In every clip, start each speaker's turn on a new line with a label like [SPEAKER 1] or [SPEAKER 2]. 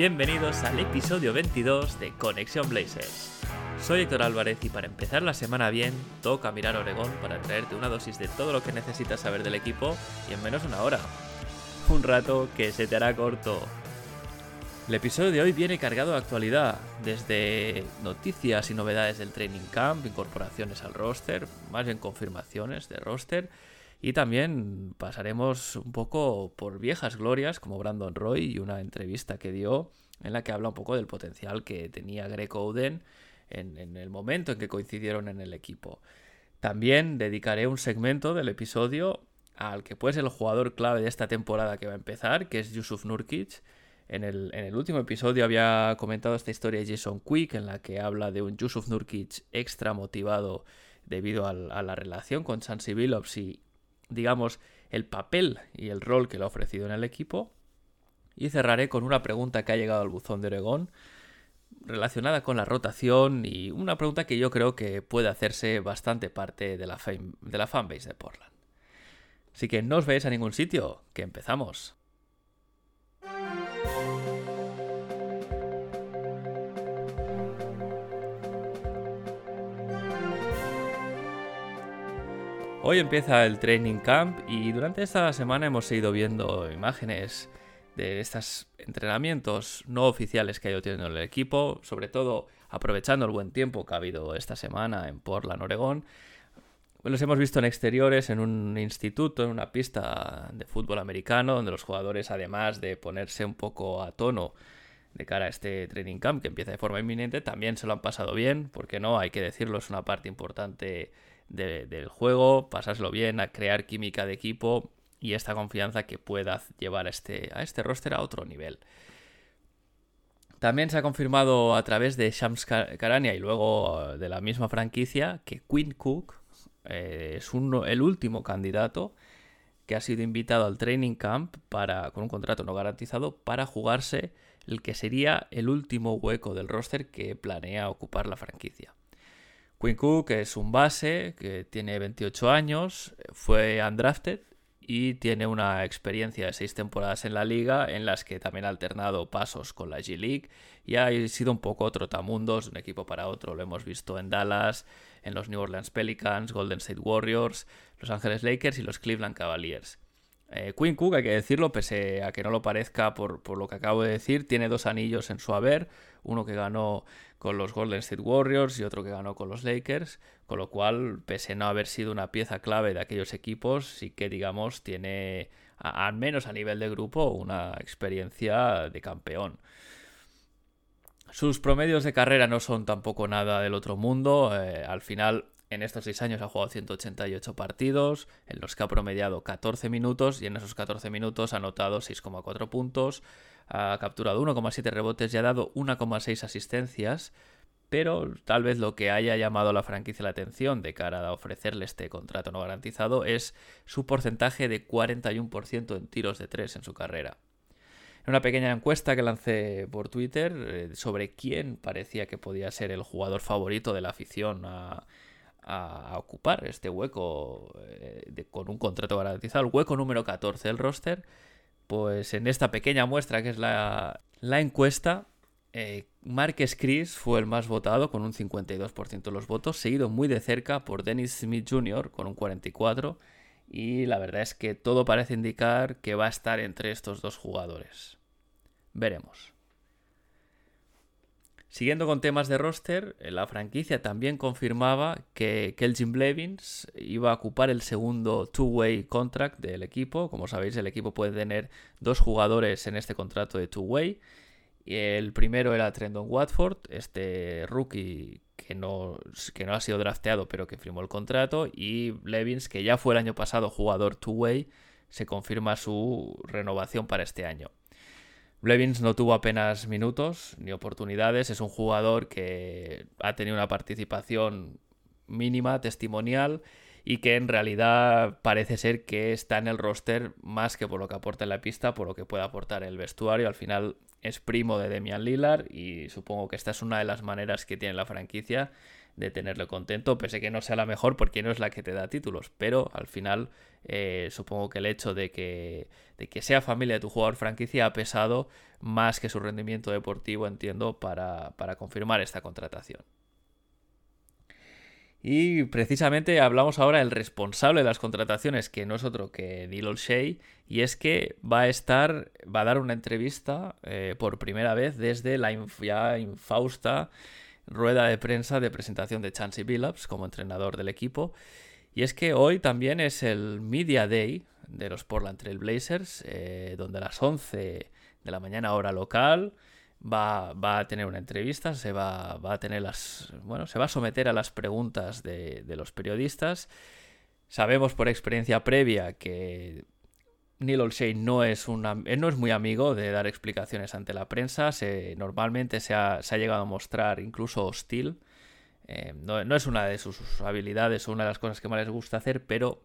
[SPEAKER 1] Bienvenidos al episodio 22 de Conexión Blazers. Soy Héctor Álvarez y para empezar la semana bien, toca mirar Oregón para traerte una dosis de todo lo que necesitas saber del equipo y en menos de una hora. Un rato que se te hará corto. El episodio de hoy viene cargado de actualidad, desde noticias y novedades del training camp, incorporaciones al roster, más bien confirmaciones de roster, y también pasaremos un poco por viejas glorias como Brandon Roy y una entrevista que dio en la que habla un poco del potencial que tenía Greg Oden en, el momento en que coincidieron en el equipo. También dedicaré un segmento del episodio al que puede ser el jugador clave de esta temporada que va a empezar, que es Yusuf Nurkic. En el, en el, último episodio había comentado esta historia de Jason Quick, en la que habla de un Yusuf Nurkic extra motivado debido a la relación con Chansey Billups y, digamos, el papel y el rol que le ha ofrecido en el equipo. Y cerraré con una pregunta que ha llegado al buzón de Oregón relacionada con la rotación y una pregunta que yo creo que puede hacerse bastante parte de la, de la fanbase de Portland. Así que no os veáis a ningún sitio, que empezamos. Hoy empieza el training camp y durante esta semana hemos ido viendo imágenes de estos entrenamientos no oficiales que ha ido teniendo el equipo, sobre todo aprovechando el buen tiempo que ha habido esta semana en Portland, Oregón. Los hemos visto en exteriores, en un instituto, en una pista de fútbol americano, donde los jugadores, además de ponerse un poco a tono de cara a este training camp que empieza de forma inminente, también se lo han pasado bien, porque no, hay que decirlo, es una parte importante de, del juego, pasárselo bien, a crear química de equipo y esta confianza que pueda llevar a este, a este roster a otro nivel. También se ha confirmado a través de Shams Karania y luego de la misma franquicia que Quinn Cook eh, es uno, el último candidato que ha sido invitado al training camp para, con un contrato no garantizado para jugarse el que sería el último hueco del roster que planea ocupar la franquicia. Quinn Cook es un base que tiene 28 años, fue undrafted y tiene una experiencia de seis temporadas en la liga en las que también ha alternado pasos con la G League y ha sido un poco trotamundos de un equipo para otro. Lo hemos visto en Dallas, en los New Orleans Pelicans, Golden State Warriors, Los Ángeles Lakers y los Cleveland Cavaliers. Eh, Cook, hay que decirlo, pese a que no lo parezca por, lo que acabo de decir, tiene dos anillos en su haber, uno que ganó con los Golden State Warriors y otro que ganó con los Lakers, con lo cual, pese a no haber sido una pieza clave de aquellos equipos, sí que, digamos, tiene, al menos a nivel de grupo, una experiencia de campeón. Sus promedios de carrera no son tampoco nada del otro mundo, eh, al final en estos 6 años ha jugado 188 partidos, en los que ha promediado 14 minutos y en esos 14 minutos ha anotado 6,4 puntos, ha capturado 1,7 rebotes y ha dado 1,6 asistencias, pero tal vez lo que haya llamado a la franquicia la atención de cara a ofrecerle este contrato no garantizado es su porcentaje de 41% en tiros de 3 en su carrera. En una pequeña encuesta que lancé por Twitter eh, sobre quién parecía que podía ser el jugador favorito de la afición a, a, ocupar este hueco eh, de, con un contrato garantizado, el hueco número 14 del roster, pues en esta pequeña muestra que es la, la encuesta, eh, Marques Chris fue el más votado con un 52% de los votos, seguido muy de cerca por Dennis Smith Jr. con un 44%, y la verdad es que todo parece indicar que va a estar entre estos dos jugadores. Veremos. Siguiendo con temas de roster, la franquicia también confirmaba que Kelvin Blevins iba a ocupar el segundo two-way contract del equipo. Como sabéis, el equipo puede tener dos jugadores en este contrato de two-way. El primero era Trendon Watford, este rookie que no, que no ha sido drafteado pero que firmó el contrato. Y Blevins, que ya fue el año pasado jugador two-way, se confirma su renovación para este año. Blevins no tuvo apenas minutos ni oportunidades. Es un jugador que ha tenido una participación mínima, testimonial, y que en realidad parece ser que está en el roster más que por lo que aporta en la pista, por lo que puede aportar en el vestuario. Al final es primo de Demian Lillard y supongo que esta es una de las maneras que tiene la franquicia de tenerlo contento, pese que no sea la mejor porque no es la que te da títulos, pero al final eh, supongo que el hecho de que, de que sea familia de tu jugador franquicia ha pesado más que su rendimiento deportivo, entiendo, para, para confirmar esta contratación. Y precisamente hablamos ahora del responsable de las contrataciones, que no es otro que Neil O'Shea, y es que va a estar, va a dar una entrevista eh, por primera vez desde la ya infausta rueda de prensa de presentación de Chansey Billups como entrenador del equipo. Y es que hoy también es el Media Day de los Portland Trail Blazers, eh, donde a las 11 de la mañana hora local va, a tener una entrevista, se va, a tener las. Bueno, se va a someter a las preguntas de los periodistas. Sabemos por experiencia previa que Neil Olshey no es, una, no es muy amigo de dar explicaciones ante la prensa. Normalmente se ha, llegado a mostrar incluso hostil. Eh, no, es una de sus habilidades o una de las cosas que más les gusta hacer, pero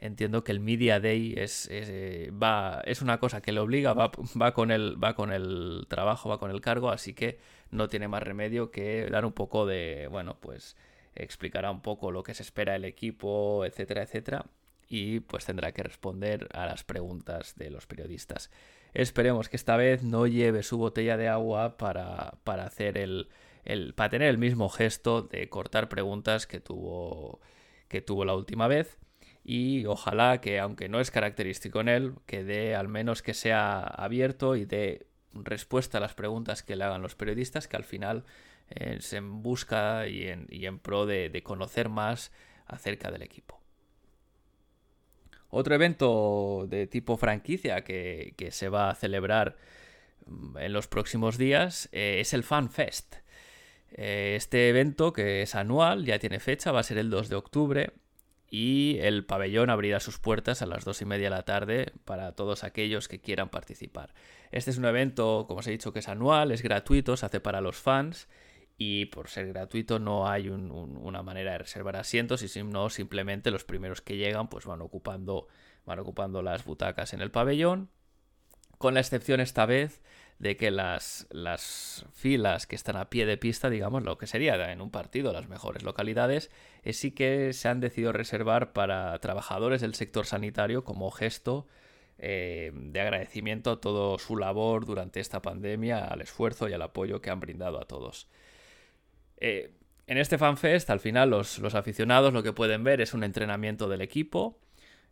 [SPEAKER 1] entiendo que el Media Day es, eh, es una cosa que le obliga, va, va, con el, va con el trabajo, va con el cargo, así que no tiene más remedio que dar un poco de, bueno, pues explicará un poco lo que se espera del equipo, etcétera, etcétera y pues tendrá que responder a las preguntas de los periodistas. Esperemos que esta vez no lleve su botella de agua para, hacer el, para tener el mismo gesto de cortar preguntas que tuvo, que tuvo la última vez. Y ojalá que, aunque no es característico en él, que dé al menos que sea abierto y dé respuesta a las preguntas que le hagan los periodistas, que al final eh, se busca y en, y en pro de conocer más acerca del equipo. Otro evento de tipo franquicia que, se va a celebrar mm, en los próximos días eh, es el Fan Fest. Eh, este evento, que es anual, ya tiene fecha, va a ser el 2 de octubre y el pabellón abrirá sus puertas a las 2 y media de la tarde para todos aquellos que quieran participar. Este es un evento, como os he dicho, que es anual, es gratuito, se hace para los fans y por ser gratuito no hay una manera de reservar asientos y si no simplemente los primeros que llegan pues van ocupando van ocupando las butacas en el pabellón con la excepción esta vez de que las, las filas que están a pie de pista, digamos, lo que sería en un partido las mejores localidades, eh, sí que se han decidido reservar para trabajadores del sector sanitario como gesto eh, de agradecimiento a todo su labor durante esta pandemia, al esfuerzo y al apoyo que han brindado a todos. Eh, en este FanFest, al final, los, aficionados lo que pueden ver es un entrenamiento del equipo,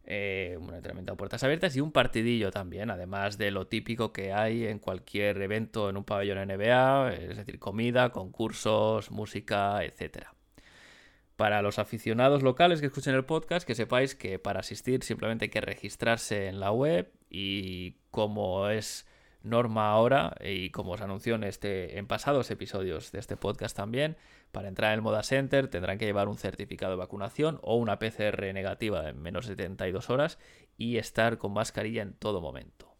[SPEAKER 1] eh, un entrenamiento a puertas abiertas y un partidillo también, además de lo típico que hay en cualquier evento en un pabellón NBA, es decir, comida, concursos, música, etc. Para los aficionados locales que escuchen el podcast, que sepáis que para asistir simplemente hay que registrarse en la web y como es norma ahora y como os anunció en, este, en pasados episodios de este podcast también, para entrar en el Moda Center tendrán que llevar un certificado de vacunación o una PCR negativa en menos de 72 horas y estar con mascarilla en todo momento.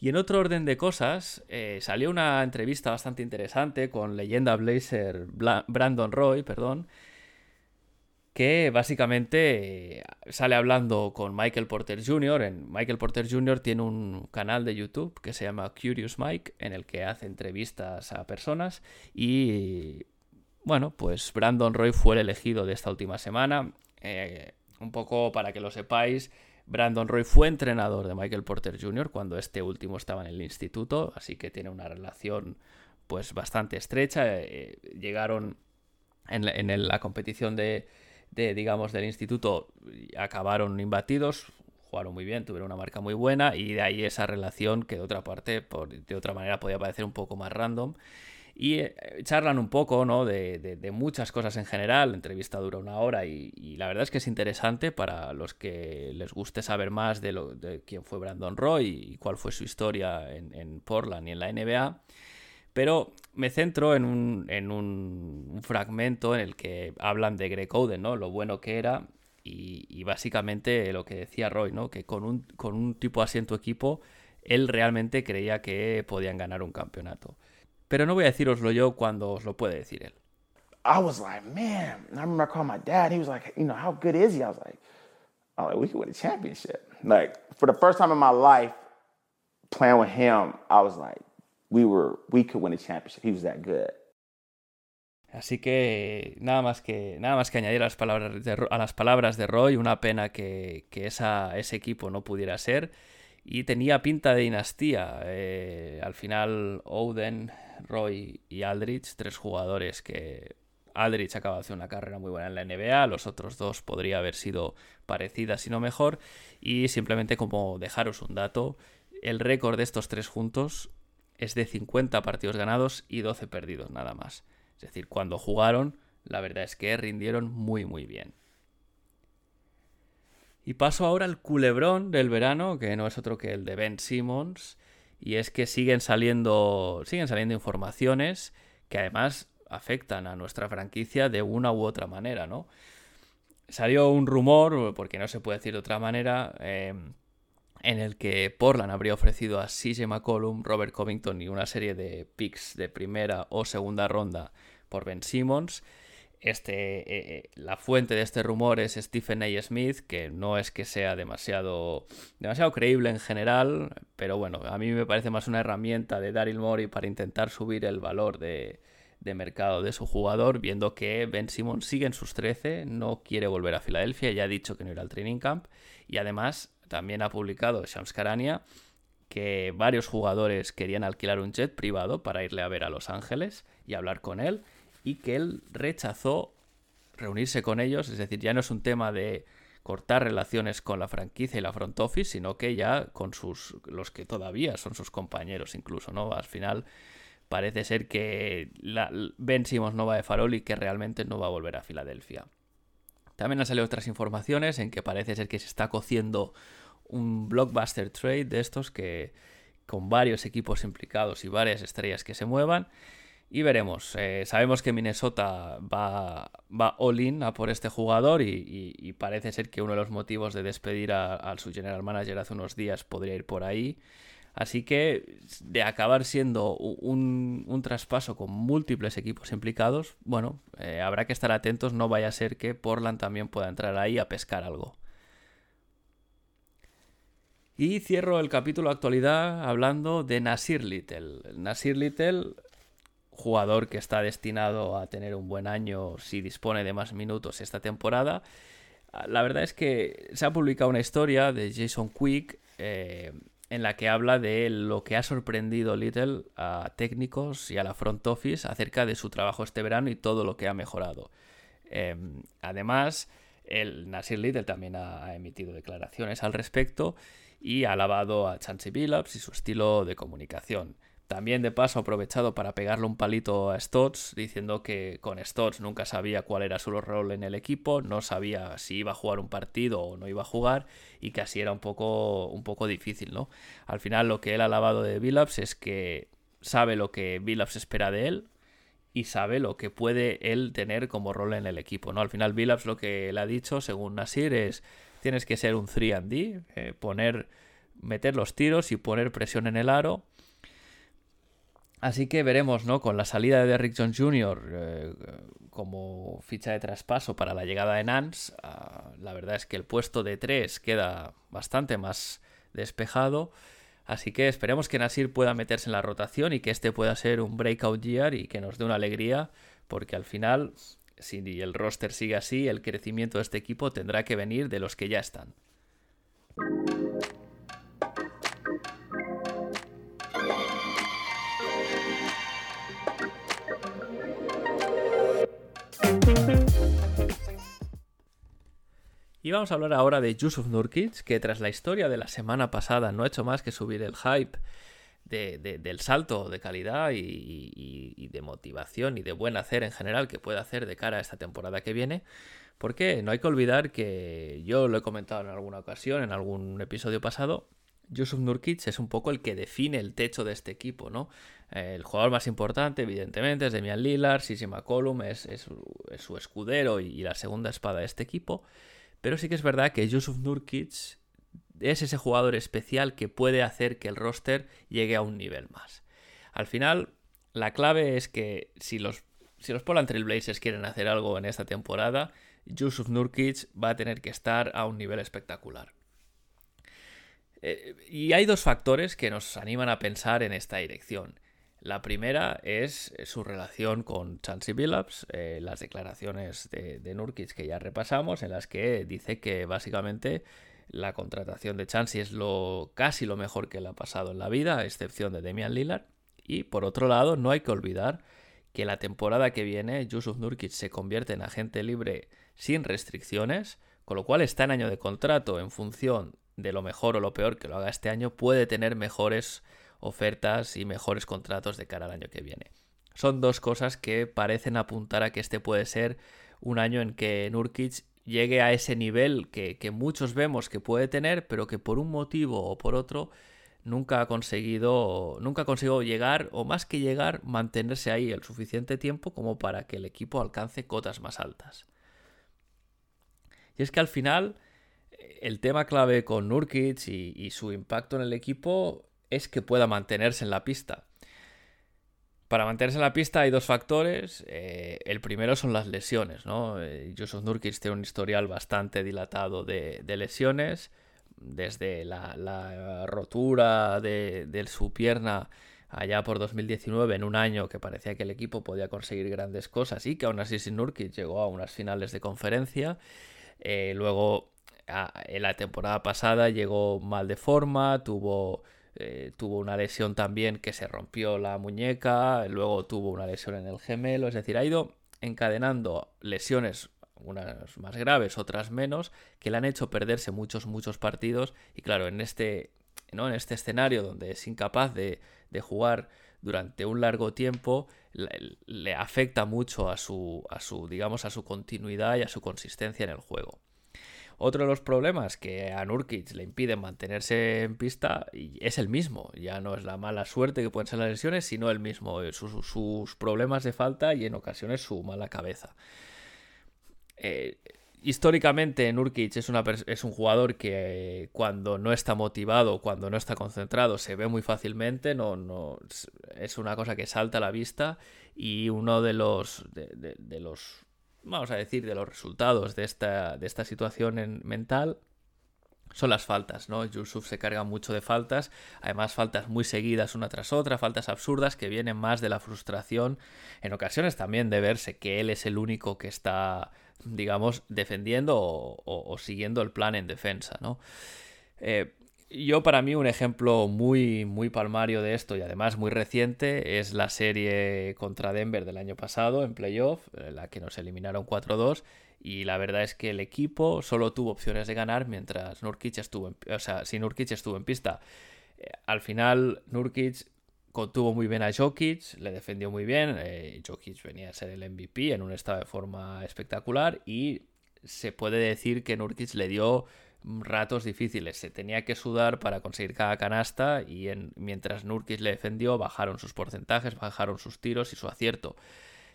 [SPEAKER 1] Y en otro orden de cosas, eh, salió una entrevista bastante interesante con leyenda Blazer Brandon Roy, perdón, que básicamente eh, sale hablando con Michael Porter Jr. En Michael Porter Jr. tiene un canal de YouTube que se llama Curious Mike, en el que hace entrevistas a personas y bueno, pues Brandon Roy fue el elegido de esta última semana. Eh, un poco para que lo sepáis, Brandon Roy fue entrenador de Michael Porter Jr. cuando este último estaba en el instituto, así que tiene una relación pues bastante estrecha. Eh, llegaron en la competición de, de, digamos, del instituto acabaron imbatidos, jugaron muy bien, tuvieron una marca muy buena y de ahí esa relación que de otra parte, por, de otra manera, podía parecer un poco más random. Y eh, charlan un poco ¿no? de, de, muchas cosas en general. La entrevista dura una hora y, la verdad es que es interesante para los que les guste saber más de, lo, de quién fue Brandon Roy y cuál fue su historia en, en Portland y en la NBA. Pero me centro en un, fragmento en el que hablan de Greg Oden, ¿no? Lo bueno que era y, básicamente lo que decía Roy, ¿no? Que con un, con un tipo así en tu equipo él realmente creía que podían ganar un campeonato. Pero no voy a deciroslo yo cuando os lo puede decir él.
[SPEAKER 2] I was like, man, I remember I called my dad. He was like, you know, how good is he? I was like, oh, like, we could win a championship. Like, for the first time in my life, playing with him, I was like, we were, we could win a championship. He was that good.
[SPEAKER 1] Así que nada más que, nada más que añadir a las palabras de, a las palabras de Roy, una pena que, que esa, ese equipo no pudiera ser. Y tenía pinta de dinastía. Eh, al final, Oden, Roy y Aldrich, tres jugadores que Aldrich acaba de hacer una carrera muy buena en la NBA, los otros dos podría haber sido parecidas, si no mejor. Y simplemente como dejaros un dato, el récord de estos tres juntos es de 50 partidos ganados y 12 perdidos nada más. Es decir, cuando jugaron, la verdad es que rindieron muy muy bien. Y paso ahora al culebrón del verano, que no es otro que el de Ben Simmons, y es que siguen saliendo siguen saliendo informaciones que además afectan a nuestra franquicia de una u otra manera, ¿no? Salió un rumor, porque no se puede decir de otra manera, eh, en el que Portland habría ofrecido a CJ McCollum, Robert Covington y una serie de picks de primera o segunda ronda por Ben Simmons. Este, eh, eh, la fuente de este rumor es Stephen A. Smith, que no es que sea demasiado, demasiado creíble en general, pero bueno, a mí me parece más una herramienta de Daryl Morey para intentar subir el valor de, de mercado de su jugador, viendo que Ben Simmons sigue en sus 13, no quiere volver a Filadelfia, ya ha dicho que no irá al training camp, y además también ha publicado Shams Karania que varios jugadores querían alquilar un jet privado para irle a ver a Los Ángeles y hablar con él, y que él rechazó reunirse con ellos, es decir, ya no es un tema de cortar relaciones con la franquicia y la front office, sino que ya con sus los que todavía son sus compañeros incluso, ¿no? Al final parece ser que la, Ben Simmons no va de farol y que realmente no va a volver a Filadelfia. También han salido otras informaciones en que parece ser que se está cociendo un blockbuster trade de estos que con varios equipos implicados y varias estrellas que se muevan. Y veremos. Eh, sabemos que Minnesota va, va all-in a por este jugador y, parece ser que uno de los motivos de despedir a, a, su general manager hace unos días podría ir por ahí. Así que de acabar siendo un, traspaso con múltiples equipos implicados, bueno, eh, habrá que estar atentos, no vaya a ser que Portland también pueda entrar ahí a pescar algo. Y cierro el capítulo actualidad hablando de Nasir Little. Nasir Little, jugador que está destinado a tener un buen año si dispone de más minutos esta temporada. La verdad es que se ha publicado una historia de Jason Quick eh, en la que habla de lo que ha sorprendido Little a técnicos y a la front office acerca de su trabajo este verano y todo lo que ha mejorado. Em, además, el Nasir Little también ha, emitido declaraciones al respecto y ha alabado a Chansey Billups y su estilo de comunicación. También de paso ha aprovechado para pegarle un palito a Stotts, diciendo que con Stotts nunca sabía cuál era su rol en el equipo, no sabía si iba a jugar un partido o no iba a jugar, y que así era un poco, un poco difícil, ¿no? Al final lo que él ha alabado de Billups es que sabe lo que Billups espera de él y sabe lo que puede él tener como rol en el equipo, ¿no? Al final Billups lo que le ha dicho, según Nasir, es tienes que ser un 3D, eh, poner, meter los tiros y poner presión en el aro Así que veremos, ¿no? Con la salida de Derrick Jones Jr. Eh, como ficha de traspaso para la llegada de Nance, ah, la verdad es que el puesto de 3 queda bastante más despejado. Así que esperemos que Nasir pueda meterse en la rotación y que este pueda ser un breakout year y que nos dé una alegría, porque al final, si el roster sigue así, el crecimiento de este equipo tendrá que venir de los que ya están. Y vamos a hablar ahora de Yusuf Nurkic, que tras la historia de la semana pasada no ha hecho más que subir el hype del salto de calidad y, de motivación y de buen hacer en general que puede hacer de cara a esta temporada que viene. Porque no hay que olvidar que yo lo he comentado en alguna ocasión, en algún episodio pasado, Yusuf Nurkic es un poco el que define el techo de este equipo, ¿no? El jugador más importante, evidentemente, es Demian Lillard, Sisi McCollum es, su escudero y, la segunda espada de este equipo. Pero sí que es verdad que Yusuf Nurkic es ese jugador especial que puede hacer que el roster llegue a un nivel más. Al final, la clave es que si los, si los Trailblazers quieren hacer algo en esta temporada, Yusuf Nurkic va a tener que estar a un nivel espectacular. Eh, y hay dos factores que nos animan a pensar en esta dirección. La primera es su relación con Chansey Billups, eh, las declaraciones de, de, Nurkic que ya repasamos, en las que dice que básicamente la contratación de Chansey es lo, casi lo mejor que le ha pasado en la vida, a excepción de Demian Lillard. Y por otro lado, no hay que olvidar que la temporada que viene Yusuf Nurkic se convierte en agente libre sin restricciones, con lo cual está en año de contrato en función de lo mejor o lo peor que lo haga este año, puede tener mejores ofertas y mejores contratos de cara al año que viene. Son dos cosas que parecen apuntar a que este puede ser un año en que Nurkic llegue a ese nivel que, muchos vemos que puede tener, pero que por un motivo o por otro nunca ha conseguido nunca ha conseguido llegar o más que llegar mantenerse ahí el suficiente tiempo como para que el equipo alcance cotas más altas. Y es que al final el tema clave con Nurkic y, su impacto en el equipo es que pueda mantenerse en la pista. Para mantenerse en la pista hay dos factores. Eh, el primero son las lesiones, ¿no? Eh, Nurkic tiene un historial bastante dilatado de, lesiones. Desde la, rotura de, su pierna allá por 2019, en un año que parecía que el equipo podía conseguir grandes cosas y que aún así sin Nurkic llegó a unas finales de conferencia. Eh, luego en la temporada pasada llegó mal de forma, tuvo, eh, tuvo una lesión también que se rompió la muñeca, luego tuvo una lesión en el gemelo, es decir, ha ido encadenando lesiones unas más graves, otras menos, que le han hecho perderse muchos, muchos partidos. Y claro, en este, ¿no? en este escenario donde es incapaz de, de jugar durante un largo tiempo, le, le, afecta mucho a su, a su, digamos, a su continuidad y a su consistencia en el juego. Otro de los problemas que a Nurkic le impiden mantenerse en pista es el mismo. Ya no es la mala suerte que pueden ser las lesiones, sino el mismo. Eh, sus, problemas de falta y en ocasiones su mala cabeza. Eh, históricamente Nurkic es, un jugador que cuando no está motivado, cuando no está concentrado, se ve muy fácilmente, no, no, es una cosa que salta a la vista y uno de los, de los vamos a decir, de los resultados de esta, de esta situación mental son las faltas, ¿no? Yusuf se carga mucho de faltas, además faltas muy seguidas una tras otra, faltas absurdas que vienen más de la frustración, en ocasiones también de verse que él es el único que está, digamos, defendiendo o, siguiendo el plan en defensa, ¿no? Eh, yo para mí un ejemplo muy, muy palmario de esto y además muy reciente es la serie contra Denver del año pasado en playoff, en la que nos eliminaron 4-2 y la verdad es que el equipo solo tuvo opciones de ganar mientras Nurkic estuvo en, o sea, si Nurkic estuvo en pista. Eh, al final Nurkic contuvo muy bien a Jokic, le defendió muy bien, eh, Jokic venía a ser el MVP en un estado de forma espectacular y se puede decir que Nurkic le dio ratos difíciles. Se tenía que sudar para conseguir cada canasta y en, mientras Nurkic le defendió bajaron sus porcentajes, bajaron sus tiros y su acierto.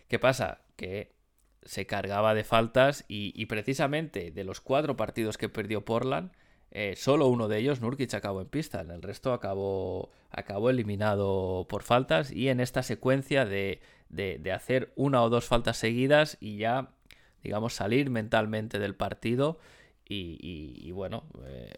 [SPEAKER 1] ¿Qué pasa? Que se cargaba de faltas y, precisamente de los cuatro partidos que perdió Portland, eh, solo uno de ellos, Nurkic, acabó en pista. En el resto acabó, acabó eliminado por faltas y en esta secuencia de, de hacer una o dos faltas seguidas y ya, digamos, salir mentalmente del partido y, bueno, eh,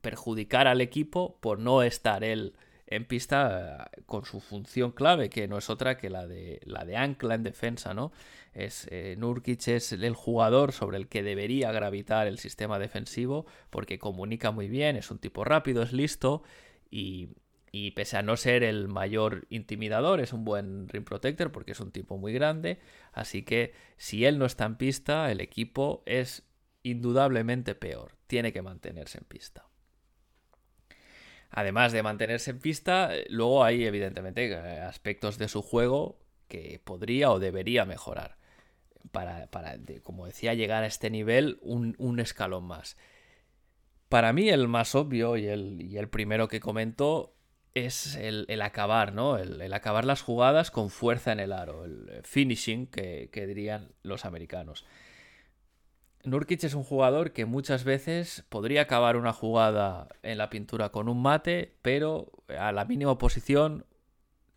[SPEAKER 1] perjudicar al equipo por no estar él en pista eh, con su función clave, que no es otra que la de, la de ancla en defensa, ¿no? Es, eh, Nurkic es el jugador sobre el que debería gravitar el sistema defensivo porque comunica muy bien, es un tipo rápido, es listo y, y pese a no ser el mayor intimidador, es un buen rim protector porque es un tipo muy grande. Así que si él no está en pista, el equipo es indudablemente peor. Tiene que mantenerse en pista. Además de mantenerse en pista, eh, luego hay evidentemente eh, aspectos de su juego que podría o debería mejorar. Para, como decía, llegar a este nivel un, escalón más. Para mí el más obvio y el, primero que comento es el, acabar, ¿no? El, acabar las jugadas con fuerza en el aro, el finishing que dirían los americanos. Nurkic es un jugador que muchas veces podría acabar una jugada en la pintura con un mate, pero a la mínima posición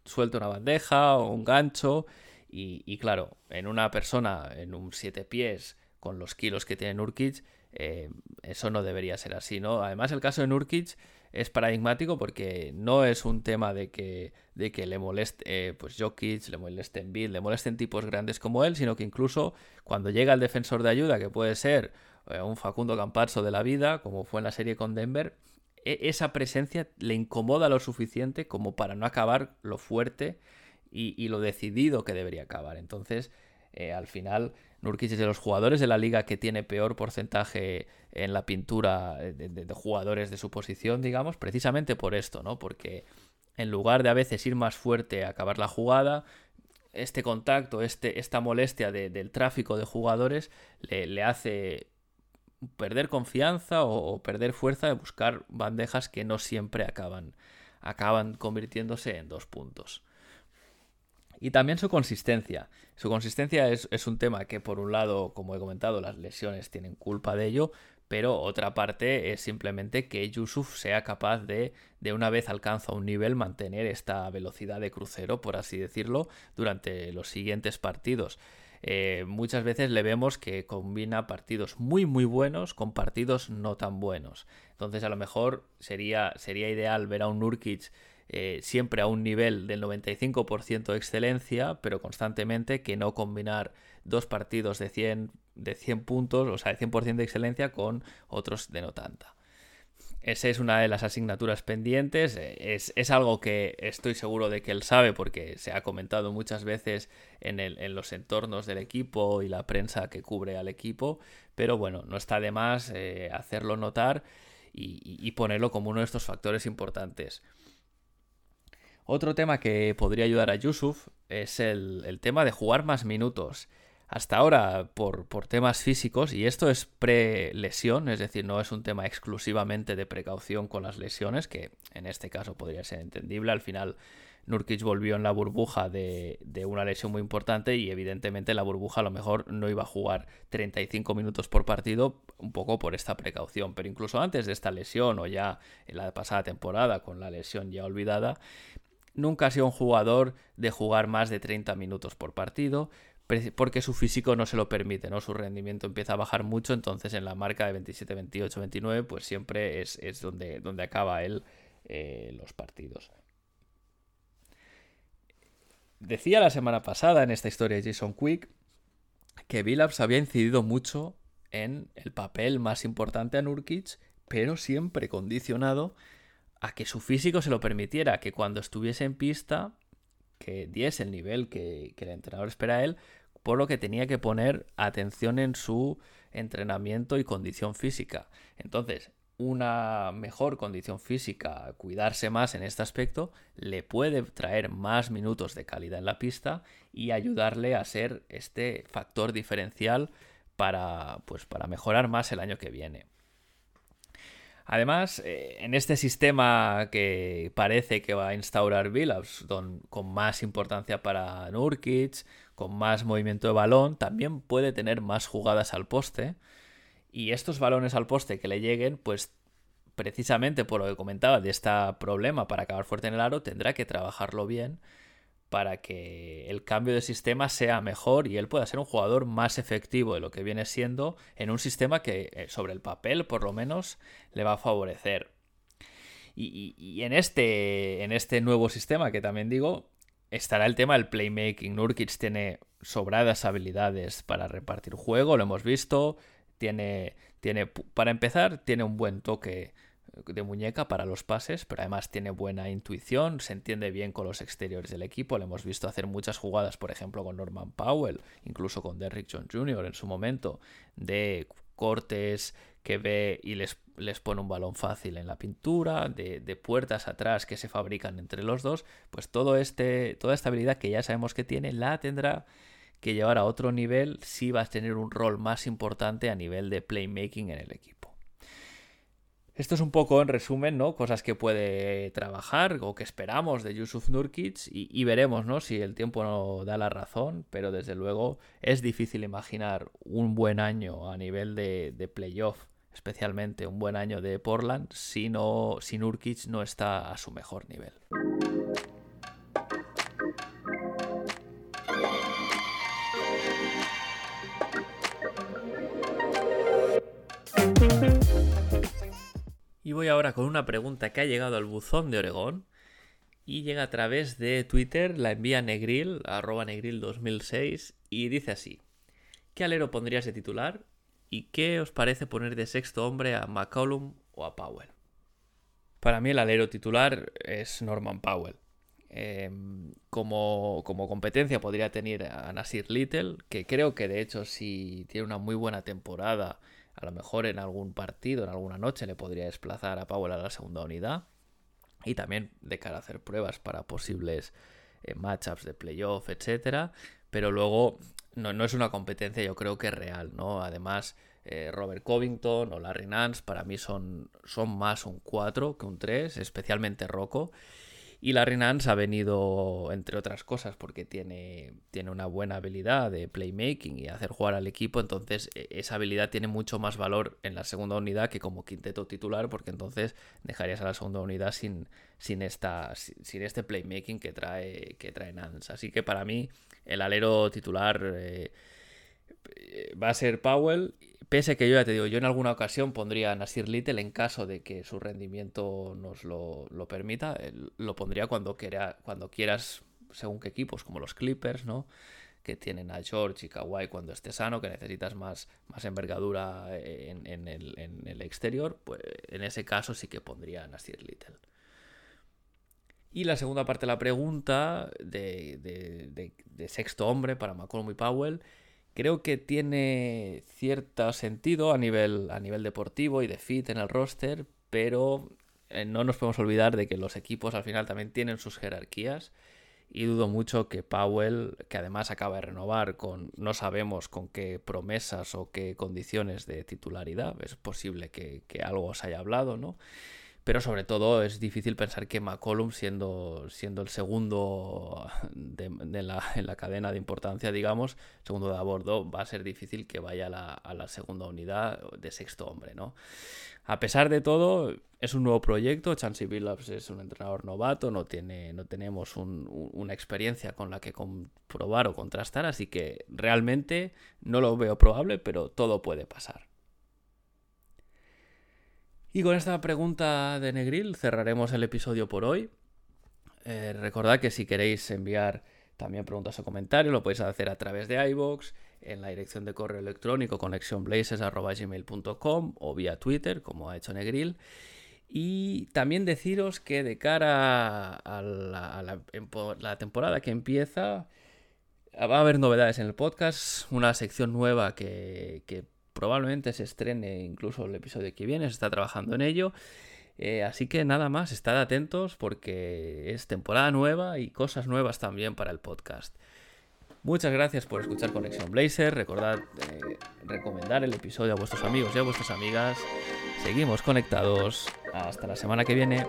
[SPEAKER 1] suelta una bandeja o un gancho. Y, claro, en una persona, en un siete pies, con los kilos que tiene Nurkic, eh, eso no debería ser así, ¿no? Además, el caso de Nurkic es paradigmático porque no es un tema de que, de que le moleste eh, pues Jokic, le molesten Bill, le molesten tipos grandes como él, sino que incluso cuando llega el defensor de ayuda, que puede ser eh, un Facundo Campazzo de la vida, como fue en la serie con Denver, e, esa presencia le incomoda lo suficiente como para no acabar lo fuerte y, lo decidido que debería acabar. Entonces, eh, al final, Nurkic es de los jugadores de la liga que tiene peor porcentaje en la pintura de, jugadores de su posición, digamos, precisamente por esto, ¿no? Porque en lugar de a veces ir más fuerte a acabar la jugada, este contacto, este, esta molestia del tráfico de jugadores le, hace perder confianza o, o, perder fuerza de buscar bandejas que no siempre acaban, acaban convirtiéndose en dos puntos. Y también su consistencia. Su consistencia es, un tema que, por un lado, como he comentado, las lesiones tienen culpa de ello, pero otra parte es simplemente que Yusuf sea capaz de, de una vez alcanza un nivel, mantener esta velocidad de crucero, por así decirlo, durante los siguientes partidos. Eh, muchas veces le vemos que combina partidos muy muy buenos con partidos no tan buenos. Entonces a lo mejor sería, sería ideal ver a un Nurkic eh, siempre a un nivel del 95% de excelencia, pero constantemente que no combinar dos partidos de 100, de 100 puntos, o sea, de 100% de excelencia con otros de no tanta. Esa es una de las asignaturas pendientes. Eh, es, algo que estoy seguro de que él sabe porque se ha comentado muchas veces en, los entornos del equipo y la prensa que cubre al equipo. Pero bueno, no está de más eh, hacerlo notar y, ponerlo como uno de estos factores importantes. Otro tema que podría ayudar a Yusuf es el, tema de jugar más minutos. Hasta ahora, por, temas físicos, y esto es pre-lesión, es decir, no es un tema exclusivamente de precaución con las lesiones, que en este caso podría ser entendible. Al final, Nurkic volvió en la burbuja de, de, una lesión muy importante y evidentemente la burbuja a lo mejor no iba a jugar 35 minutos por partido, un poco por esta precaución. Pero incluso antes de esta lesión o ya en la pasada temporada con la lesión ya olvidada, Nunca ha sido un jugador de jugar más de 30 minutos por partido, porque su físico no se lo permite, ¿no? Su rendimiento empieza a bajar mucho, entonces en la marca de 27, 28, 29, pues siempre es, donde, donde acaba él eh, los partidos. Decía la semana pasada en esta historia de Jason Quick que Billups había incidido mucho en el papel más importante a Nurkic, pero siempre condicionado a que su físico se lo permitiera, que cuando estuviese en pista, que diese el nivel que, el entrenador espera a él, por lo que tenía que poner atención en su entrenamiento y condición física. Entonces, una mejor condición física, cuidarse más en este aspecto, le puede traer más minutos de calidad en la pista y ayudarle a ser este factor diferencial para, pues, para mejorar más el año que viene. Además, eh, en este sistema que parece que va a instaurar Billups, con más importancia para Nurkic, con más movimiento de balón, también puede tener más jugadas al poste. Y estos balones al poste que le lleguen, pues precisamente por lo que comentaba de este problema para acabar fuerte en el aro, tendrá que trabajarlo bien para que el cambio de sistema sea mejor y él pueda ser un jugador más efectivo de lo que viene siendo en un sistema que eh, sobre el papel por lo menos le va a favorecer. Y, en, este, en este nuevo sistema que también digo estará el tema del playmaking. Nurkic tiene sobradas habilidades para repartir juego, lo hemos visto. Tiene, tiene, para empezar, tiene un buen toque de muñeca para los pases, pero además tiene buena intuición, se entiende bien con los exteriores del equipo. Le hemos visto hacer muchas jugadas, por ejemplo, con Norman Powell, incluso con Derrick John Jr. en su momento, de cortes que ve y les, les pone un balón fácil en la pintura, de, de, puertas atrás que se fabrican entre los dos. Pues todo este, toda esta habilidad que ya sabemos que tiene, la tendrá que llevar a otro nivel si va a tener un rol más importante a nivel de playmaking en el equipo. Esto es un poco en resumen, ¿no? Cosas que puede trabajar o que esperamos de Yusuf Nurkic y, veremos, ¿no? Si el tiempo no da la razón, pero desde luego es difícil imaginar un buen año a nivel de, de playoff, especialmente un buen año de Portland, si, no, si Nurkic no está a su mejor nivel. Y voy ahora con una pregunta que ha llegado al buzón de Oregón y llega a través de Twitter, la envía Negril, arroba Negril 2006 y dice así. ¿Qué alero pondrías de titular y qué os parece poner de sexto hombre a McCollum o a Powell? Para mí el alero titular es Norman Powell. Em, como, como, competencia podría tener a Nasir Little, que creo que de hecho si tiene una muy buena temporada a lo mejor en algún partido, en alguna noche, le podría desplazar a Powell a la segunda unidad. Y también de cara a hacer pruebas para posibles eh, matchups de playoff, etcétera. Pero luego no, no, es una competencia, yo creo que real, ¿no? Además, eh, Robert Covington o Larry Nance para mí son, son más un 4 que un 3, especialmente Rocco. Y Larry Nance ha venido, entre otras cosas, porque tiene, tiene una buena habilidad de playmaking y hacer jugar al equipo, entonces e, esa habilidad tiene mucho más valor en la segunda unidad que como quinteto titular, porque entonces dejarías a la segunda unidad sin, sin, esta, sin este playmaking que trae, que trae Nance. Así que para mí el alero titular eh, va a ser Powell Pese que yo ya te digo, yo en alguna ocasión pondría a Nasir Little en caso de que su rendimiento nos lo, permita. Lo pondría cuando, cuando quieras, según qué equipos, como los Clippers, ¿no? Que tienen a George y Kawhi cuando esté sano, que necesitas más, más envergadura en, el, exterior. Pues en ese caso sí que pondría a Nasir Little. Y la segunda parte de la pregunta de, de sexto hombre para McCollum y Powell creo que tiene cierto sentido a nivel, a nivel deportivo y de fit en el roster, pero eh, no nos podemos olvidar de que los equipos al final también tienen sus jerarquías y dudo mucho que Powell, que además acaba de renovar con no sabemos con qué promesas o qué condiciones de titularidad, es posible que, que algo os haya hablado, ¿no? Pero sobre todo es difícil pensar que McCollum, siendo, siendo el segundo de, la, en la cadena de importancia, digamos, segundo de a bordo, va a ser difícil que vaya a la, segunda unidad de sexto hombre, ¿no? A pesar de todo, es un nuevo proyecto. Chansey Billups es un entrenador novato, no, tiene, no tenemos una experiencia con la que comprobar o contrastar, así que realmente no lo veo probable, pero todo puede pasar. Y con esta pregunta de Negril cerraremos el episodio por hoy. Eh, recordad que si queréis enviar también preguntas o comentarios, lo podéis hacer a través de iBox, en la dirección de correo electrónico connectionblazes.com o vía Twitter, como ha hecho Negril. Y también deciros que de cara a la, temporada que empieza, va a haber novedades en el podcast, una sección nueva que probablemente se estrene incluso el episodio que viene, se está trabajando en ello. Eh, así que nada más, estad atentos porque es temporada nueva y cosas nuevas también para el podcast. Muchas gracias por escuchar Conexión Blazer. Recordad eh, recomendar el episodio a vuestros amigos y a vuestras amigas. Seguimos conectados. Hasta la semana que viene.